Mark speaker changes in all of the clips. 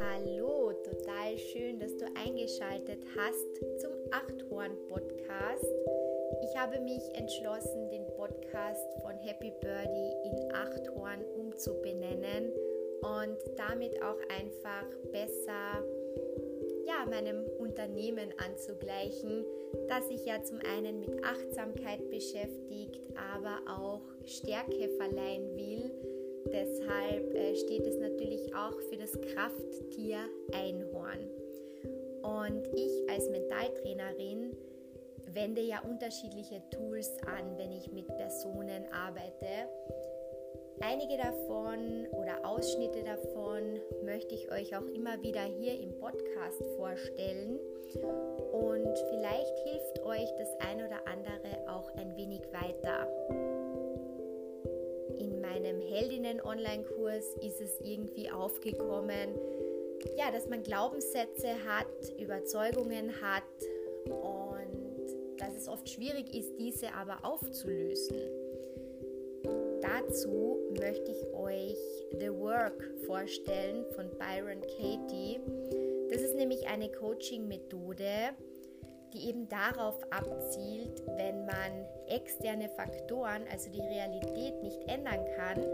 Speaker 1: Hallo, total schön, dass du eingeschaltet hast zum Achthorn-Podcast. Ich habe mich entschlossen, den Podcast von Happy Birdie in Achthorn umzubenennen und damit auch einfach besser ja, meinem Unternehmen anzugleichen, das sich ja zum einen mit Achtsamkeit beschäftigt, aber auch Stärke verleihen will. Deshalb äh, steht es natürlich auch für das Krafttier Einhorn. Und ich als Mentaltrainerin wende ja unterschiedliche Tools an, wenn ich mit Personen arbeite. Einige davon oder Ausschnitte davon möchte ich euch auch immer wieder hier im Podcast vorstellen und vielleicht hilft euch das ein oder andere auch ein wenig weiter. In meinem Heldinnen-Online-Kurs ist es irgendwie aufgekommen, ja, dass man Glaubenssätze hat, Überzeugungen hat und dass es oft schwierig ist, diese aber aufzulösen dazu möchte ich euch The Work vorstellen von Byron Katie. Das ist nämlich eine Coaching-Methode, die eben darauf abzielt, wenn man externe Faktoren, also die Realität, nicht ändern kann,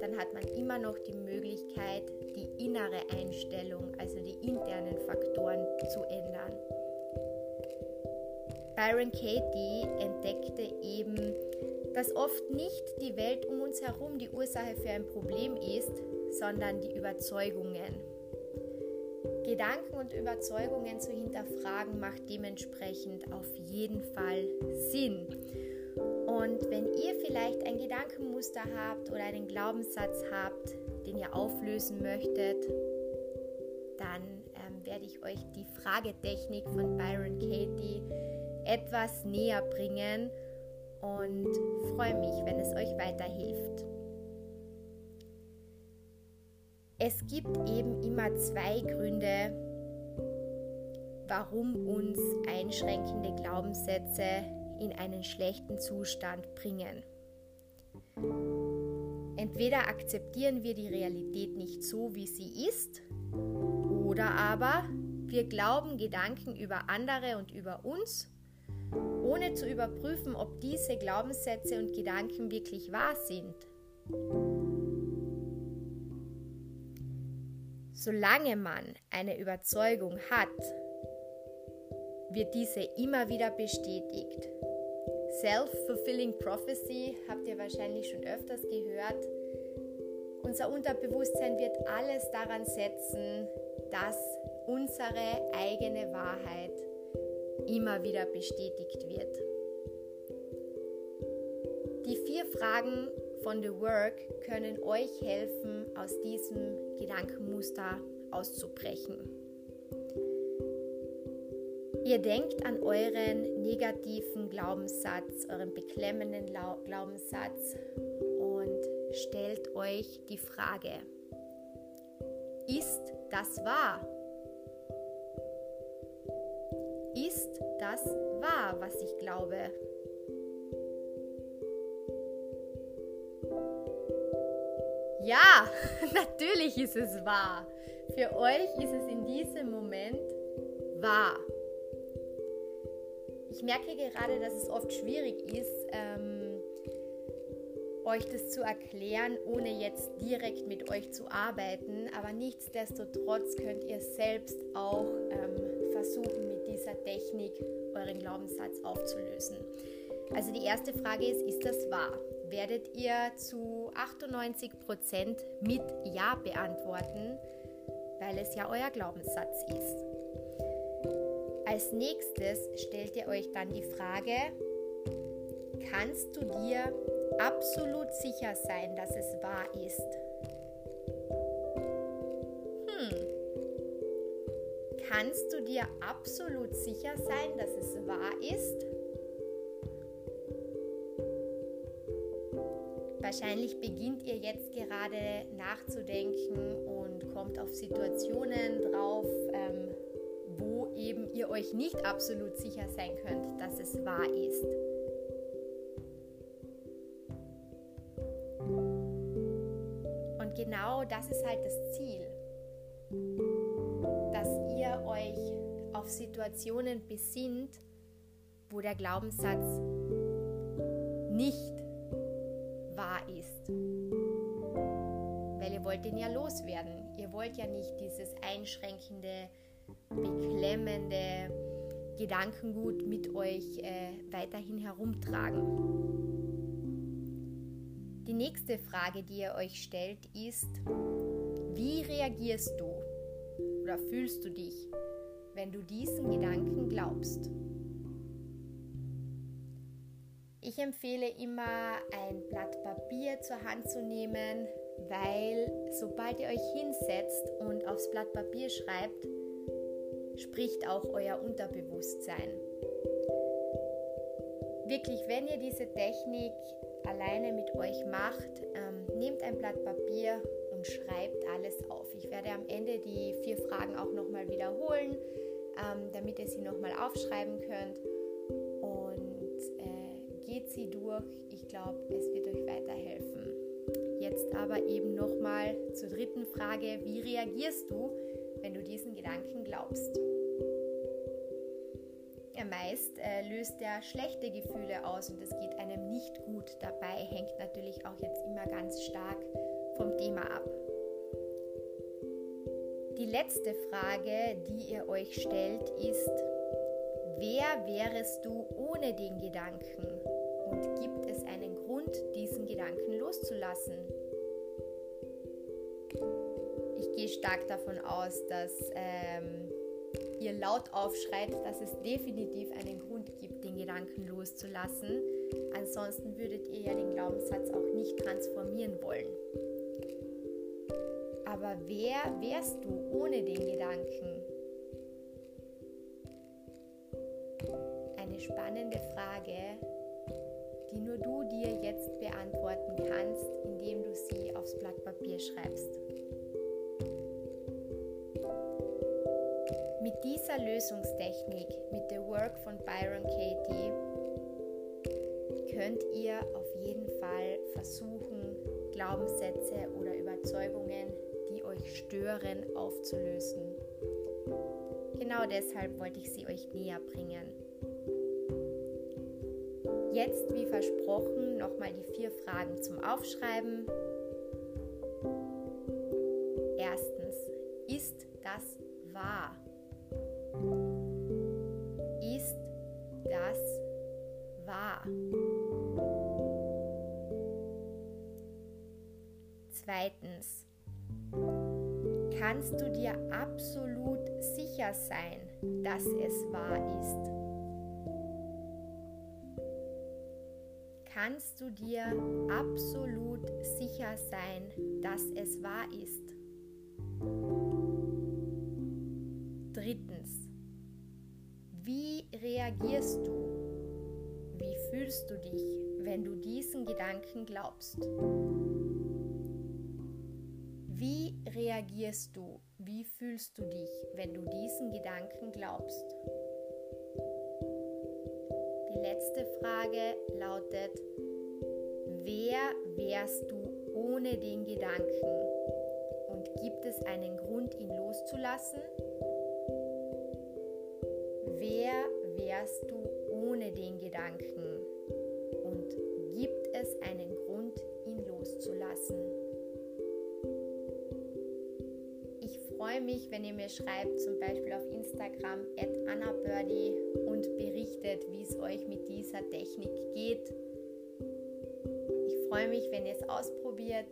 Speaker 1: dann hat man immer noch die Möglichkeit, die innere Einstellung, also die internen Faktoren zu ändern. Byron Katie entdeckte eben dass oft nicht die Welt um uns herum die Ursache für ein Problem ist, sondern die Überzeugungen. Gedanken und Überzeugungen zu hinterfragen macht dementsprechend auf jeden Fall Sinn. Und wenn ihr vielleicht ein Gedankenmuster habt oder einen Glaubenssatz habt, den ihr auflösen möchtet, dann ähm, werde ich euch die Fragetechnik von Byron Katie etwas näher bringen und freue mich, wenn es euch weiterhilft. Es gibt eben immer zwei Gründe, warum uns einschränkende Glaubenssätze in einen schlechten Zustand bringen. Entweder akzeptieren wir die Realität nicht so, wie sie ist, oder aber wir glauben Gedanken über andere und über uns ohne zu überprüfen, ob diese Glaubenssätze und Gedanken wirklich wahr sind. Solange man eine Überzeugung hat, wird diese immer wieder bestätigt. Self-fulfilling prophecy habt ihr wahrscheinlich schon öfters gehört. Unser Unterbewusstsein wird alles daran setzen, dass unsere eigene Wahrheit immer wieder bestätigt wird. Die vier Fragen von The Work können euch helfen, aus diesem Gedankenmuster auszubrechen. Ihr denkt an euren negativen Glaubenssatz, euren beklemmenden Glaubenssatz und stellt euch die Frage, ist das wahr? Das wahr, was ich glaube? Ja, natürlich ist es wahr. Für euch ist es in diesem Moment wahr. Ich merke gerade, dass es oft schwierig ist, ähm, euch das zu erklären, ohne jetzt direkt mit euch zu arbeiten. Aber nichtsdestotrotz könnt ihr selbst auch ähm, versuchen, mit dieser Technik euren Glaubenssatz aufzulösen. Also die erste Frage ist, ist das wahr? Werdet ihr zu 98% mit Ja beantworten, weil es ja euer Glaubenssatz ist. Als nächstes stellt ihr euch dann die Frage, kannst du dir absolut sicher sein, dass es wahr ist? Kannst du dir absolut sicher sein, dass es wahr ist? Wahrscheinlich beginnt ihr jetzt gerade nachzudenken und kommt auf Situationen drauf, ähm, wo eben ihr euch nicht absolut sicher sein könnt, dass es wahr ist. genau das ist halt das Ziel, auf Situationen besinnt, wo der Glaubenssatz nicht wahr ist. Weil ihr wollt ihn ja loswerden. Ihr wollt ja nicht dieses einschränkende, beklemmende Gedankengut mit euch äh, weiterhin herumtragen. Die nächste Frage, die ihr euch stellt, ist, wie reagierst du oder fühlst du dich, wenn du diesen Gedanken glaubst? Ich empfehle immer ein Blatt Papier zur Hand zu nehmen, weil sobald ihr euch hinsetzt und aufs Blatt Papier schreibt, spricht auch euer Unterbewusstsein. Wirklich, wenn ihr diese Technik alleine mit euch macht, ähm, nehmt ein Blatt Papier und schreibt alles auf. Ich werde am Ende die vier Fragen auch nochmal wiederholen, ähm, damit ihr sie nochmal aufschreiben könnt geht sie durch. Ich glaube, es wird euch weiterhelfen. Jetzt aber eben nochmal zur dritten Frage. Wie reagierst du, wenn du diesen Gedanken glaubst? Meist äh, löst er schlechte Gefühle aus und es geht einem nicht gut. Dabei hängt natürlich auch jetzt immer ganz stark vom Thema ab. Die letzte Frage, die ihr euch stellt, ist, wer wärest du ohne den Gedanken? Und gibt es einen Grund, diesen Gedanken loszulassen? Ich gehe stark davon aus, dass ähm, ihr laut aufschreit, dass es definitiv einen Grund gibt, den Gedanken loszulassen. Ansonsten würdet ihr ja den Glaubenssatz auch nicht transformieren wollen. Aber wer wärst du ohne den Gedanken? Eine spannende Frage, die nur du dir jetzt beantworten kannst, indem du sie aufs Blatt Papier schreibst. Mit dieser Lösungstechnik, mit The Work von Byron Katie, könnt ihr auf jeden Fall versuchen, Glaubenssätze oder Überzeugungen, die euch stören, aufzulösen. Genau deshalb wollte ich sie euch näher bringen. Jetzt, wie versprochen, nochmal die vier Fragen zum Aufschreiben. Erstens, ist das wahr? Kannst du dir absolut sicher sein, dass es wahr ist? kannst du dir absolut sicher sein, dass es wahr ist. Drittens, wie reagierst du? Wie fühlst du dich, wenn du diesen Gedanken glaubst? Wie reagierst du? Wie fühlst du dich, wenn du diesen Gedanken glaubst? letzte Frage lautet, wer wärst du ohne den Gedanken? Und gibt es einen Grund, ihn loszulassen? Wer wärst du ohne den Gedanken? Und gibt es einen Grund, ihn loszulassen? Freue mich, wenn ihr mir schreibt, zum Beispiel auf Instagram at annabirdie und berichtet, wie es euch mit dieser Technik geht. Ich freue mich, wenn ihr es ausprobiert.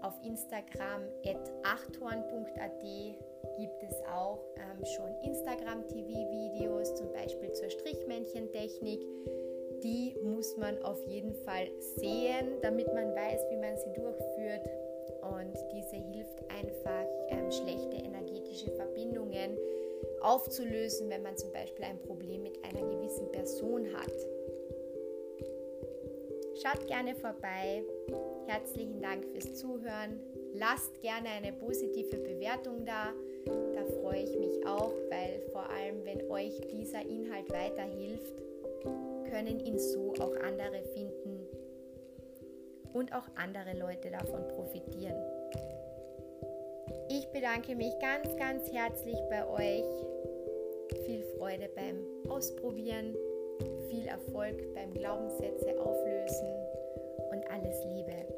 Speaker 1: Auf Instagram at achthorn.at gibt es auch ähm, schon Instagram-TV-Videos, zum Beispiel zur Strichmännchentechnik. Die muss man auf jeden Fall sehen, damit man weiß, wie man sie durchführt. Und diese hilft einfach, ähm, schlechte energetische Verbindungen aufzulösen, wenn man zum Beispiel ein Problem mit einer gewissen Person hat. Schaut gerne vorbei. Herzlichen Dank fürs Zuhören. Lasst gerne eine positive Bewertung da. Da freue ich mich auch, weil vor allem, wenn euch dieser Inhalt weiterhilft, können ihn so auch andere finden und auch andere Leute davon profitieren. Ich bedanke mich ganz, ganz herzlich bei euch. Viel Freude beim Ausprobieren, viel Erfolg beim Glaubenssätze auflösen und alles Liebe.